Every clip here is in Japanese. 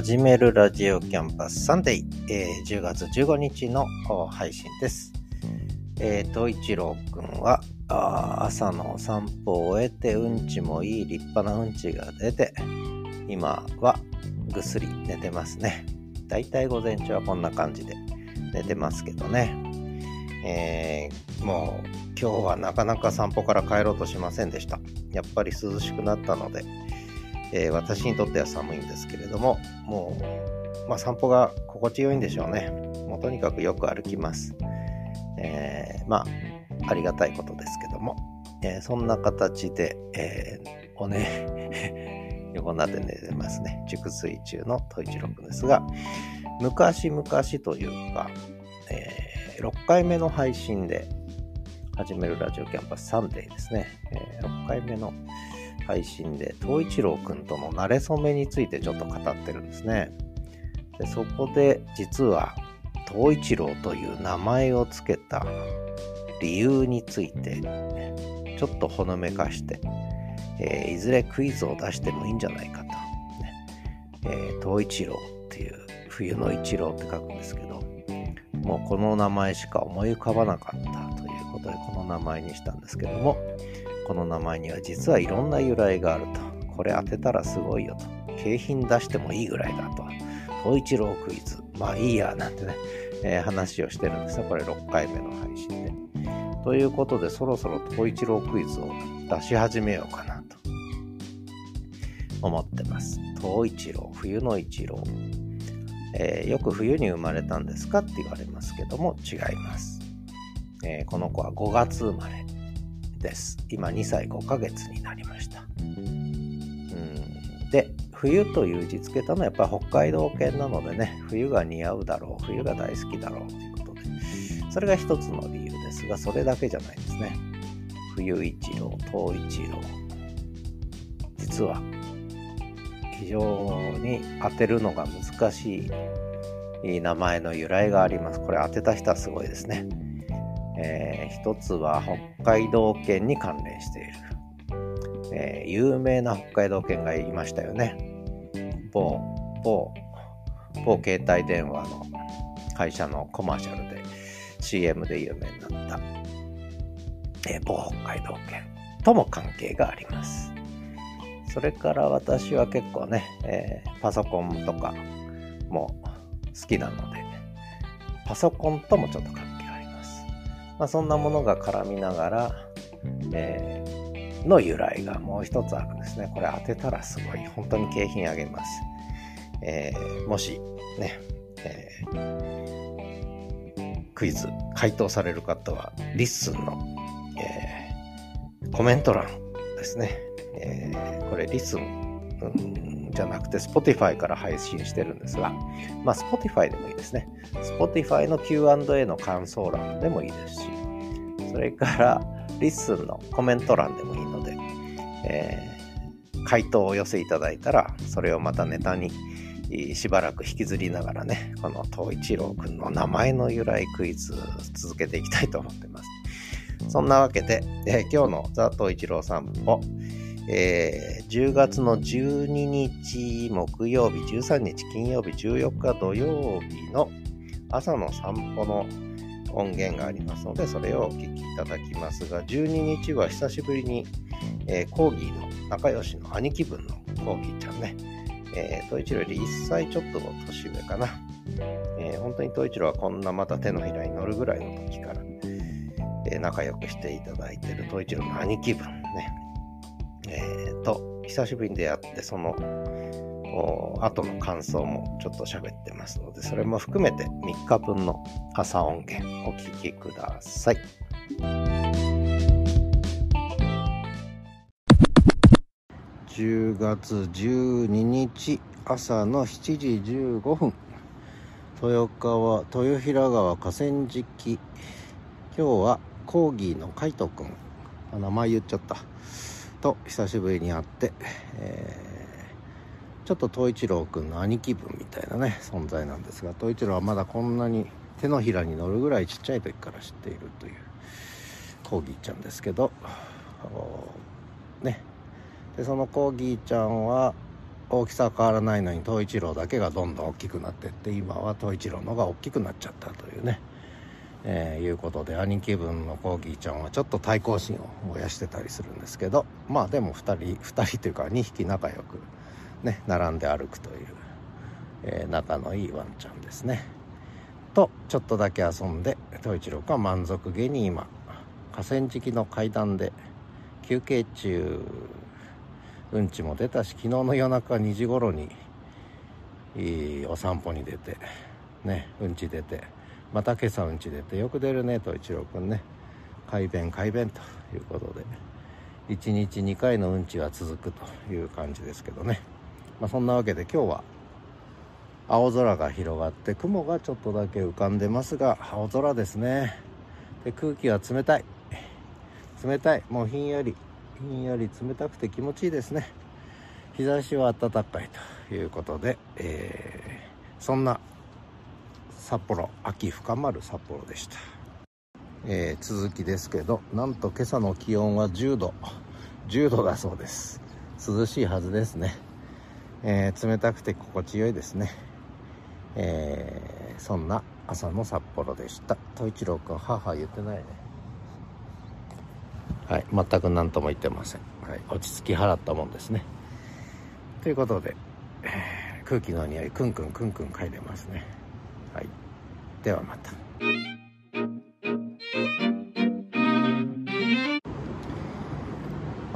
始めるラジオキャンパスサンデー、え、10月15日の配信です。えー、冬一郎くんは朝の散歩を終えてうんちもいい立派なうんちが出て、今はぐっすり寝てますね。だいたい午前中はこんな感じで寝てますけどね。えー、もう今日はなかなか散歩から帰ろうとしませんでした。やっぱり涼しくなったので、えー、私にとっては寒いんですけれども、もう、まあ、散歩が心地よいんでしょうね。もうとにかくよく歩きます。えー、まあ、ありがたいことですけども、えー、そんな形で、えー、おね、横になって寝てますね。熟睡中のトイチロ君ですが、昔々というか、え、6回目の配信で始めるラジオキャンパスサンデーですね。え、6回目の配信で、冬一郎くんとの馴れ初めについてちょっと語ってるんですね。でそこで実は、冬一郎という名前を付けた理由について、ちょっとほのめかして、えー、いずれクイズを出してもいいんじゃないかと。ねえー、一郎っていう、冬の一郎って書くんですけど、もうこの名前しか思い浮かばなかったことで、この名前にしたんですけども、この名前には実はいろんな由来があると。これ当てたらすごいよと。景品出してもいいぐらいだと。東一郎クイズ。まあいいや、なんてね、えー、話をしてるんですね。これ6回目の配信で。ということで、そろそろ東一郎クイズを出し始めようかなと思ってます。東一郎、冬の一郎。えー、よく冬に生まれたんですか？って言われますけども、違います。えー、この子は5月生まれ。です。今2歳5ヶ月になりました。うんで、冬という字付けたのはやっぱり北海道犬なのでね、冬が似合うだろう、冬が大好きだろうということで、それが一つの理由ですが、それだけじゃないですね。冬一郎、冬一郎。実は、非常に当てるのが難しい名前の由来があります。これ当てた人はすごいですね。えー、一つは北海道犬に関連している、えー、有名な北海道犬がいましたよね。某、某、某携帯電話の会社のコマーシャルで CM で有名になった、えー、某北海道犬とも関係があります。それから私は結構ね、えー、パソコンとかも好きなので、パソコンともちょっと関係まあ、そんなものが絡みながら、えー、の由来がもう一つあるんですね。これ当てたらすごい。本当に景品あげます。えー、もしね、えー、クイズ回答される方は、 LISTEN の、えー、コメント欄ですね。え、これ LISTEN、うんじゃなくて Spotify から配信してるんですが、まあ Spotify でもいいですね。Spotify の Q&A の感想欄でもいいですし、それから LISTEN のコメント欄でもいいので、えー、回答をお寄せいただいたら、それをまたネタにしばらく引きずりながらね、この東一郎くんの名前の由来クイズ続けていきたいと思ってます。そんなわけで、えー、今日のザ・東一郎散歩、えー、10月の12日木曜日、13日金曜日、14日土曜日の朝の散歩の音源がありますので、それをお聴きいただきますが、12日は久しぶりに、えー、コーギーの仲良しの兄貴分のコーギーちゃんね、えー、東一郎より1歳ちょっとの年上かな。えー、本当に東一郎はこんなまた手のひらに乗るぐらいの時から、えー、仲良くしていただいている東一郎の兄貴分ね、えー、と、久しぶりに出会って、その、後の感想もちょっと喋ってますので、それも含めて3日分の朝音源お聴きください。10月12日朝の7時15分。豊川豊平川河川敷。今日はコーギーの海斗くん。名前言っちゃった。と久しぶりに会って、えー、ちょっと東一郎くんの兄貴分みたいなね存在なんですが東一郎はまだこんなに手のひらに乗るぐらいちっちゃい時から知っているというコーギーちゃんですけどね。でそのコーギーちゃんは大きさは変わらないのに東一郎だけがどんどん大きくなってって今は東一郎の方が大きくなっちゃったというね、えー、いうことで兄貴分のコーギーちゃんはちょっと対抗心を燃やしてたりするんですけどまあでも2人2人というか2匹仲良くね並んで歩くという、えー、仲のいいワンちゃんですね。とちょっとだけ遊んで東一郎が満足げに今河川敷の階段で休憩中うんちも出たし昨日の夜中2時頃にいいお散歩に出てねうんち出てまた今朝うんち出てよく出るねと一郎くんね。快便快便ということで。1日2回のうんちは続くという感じですけどね。まあそんなわけで今日は青空が広がって雲がちょっとだけ浮かんでますが青空ですね。で空気は冷たい。冷たい。もうひんやり。ひんやり冷たくて気持ちいいですね。日差しは暖かいということで、えー、そんな札幌秋深まる札幌でした、えー、続きですけどなんと今朝の気温は10度10度だそうです。涼しいはずですね、えー、冷たくて心地よいですね、えー、そんな朝の札幌でした。東一郎君母言ってないね。はい全く何とも言ってません、はい、落ち着き払ったもんですね。ということで、えー、空気の匂いクンクンクンクン嗅いでますねはい。ではまた。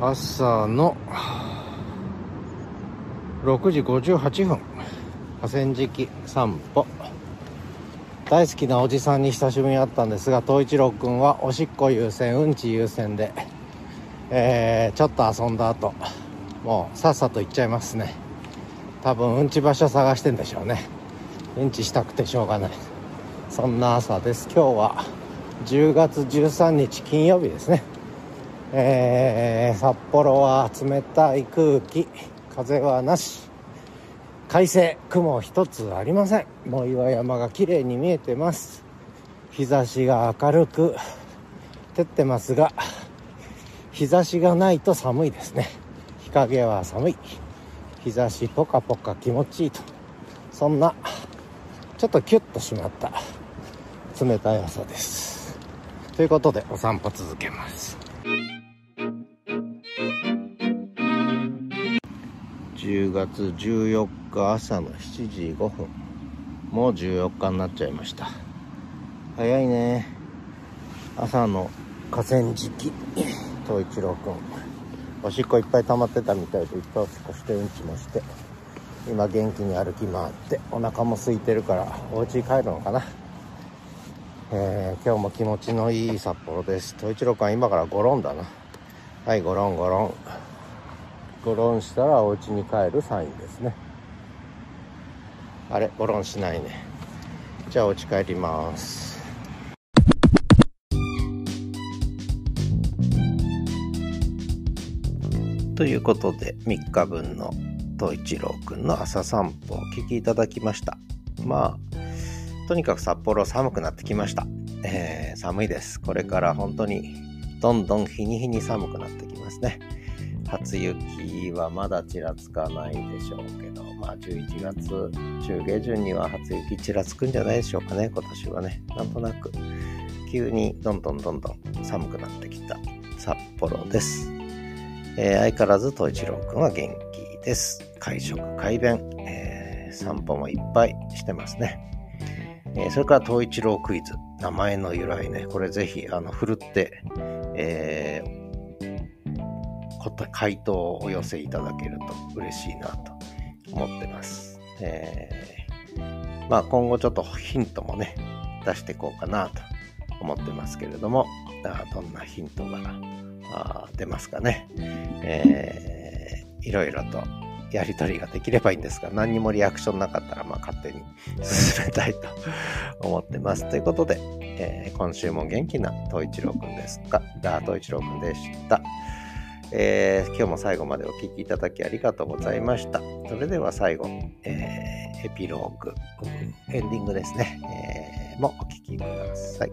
朝の6時58分。河川敷散歩。大好きなおじさんに久しぶりに会ったんですが東一郎君はおしっこ優先うんち優先で、えー、ちょっと遊んだ後もうさっさと行っちゃいますね。多分うんち場所探してんでしょうね。うんちしたくてしょうがない。そんな朝です。今日は10月13日金曜日ですね。えー、札幌は冷たい空気風はなし。快晴雲一つありません。もう岩山が綺麗に見えてます。日差しが明るく照ってますが日差しがないと寒いですね。日陰は寒い。日差しポカポカ気持ちいいと。そんなちょっとキュッとしまった。冷たい朝です。ということでお散歩続けます。10月14日朝の7時5分。もう14日になっちゃいました。早いね。朝の河川敷。東一郎くん。おしっこいっぱい溜まってたみたいでいっぱいおしっこしてうんちもして。今元気に歩き回ってお腹も空いてるからお家に帰るのかな。えー、今日も気持ちのいい札幌です。東一郎くん今からゴロンだな。はいゴロンゴロンゴロンしたらお家に帰るサインですね。あれゴロンしないね。じゃあお家帰ります。ということで3日分の東一郎くんの朝散歩をお聞きいただきました。まあとにかく札幌寒くなってきました、えー、寒いです。これから本当にどんどん日に日に寒くなってきますね。初雪はまだちらつかないでしょうけど、まあ11月中下旬には初雪ちらつくんじゃないでしょうかね、今年はね。なんとなく。急にどんどんどんどん寒くなってきた札幌です。えー、相変わらず東一郎くんは元気。です。会食、快便、えー、散歩もいっぱいしてますね。えー、それから東一郎クイズ、名前の由来ね、これぜひ、あの、ふるって、えー、回答をお寄せいただけると嬉しいなと思ってます。えー、まあ今後ちょっとヒントもね、出していこうかなと思ってますけれども、どんなヒントが出ますかね。えー、いろいろとやり取りができればいいんですが、何にもリアクションなかったら、まあ勝手に進めたいと思ってます。ということで、えー、今週も元気な東一郎くんですが、東一郎くんでした。えー、今日も最後までお聴きいただきありがとうございました。それでは最後、えー、エピローグ、エンディングですね、えー、もお聴きください。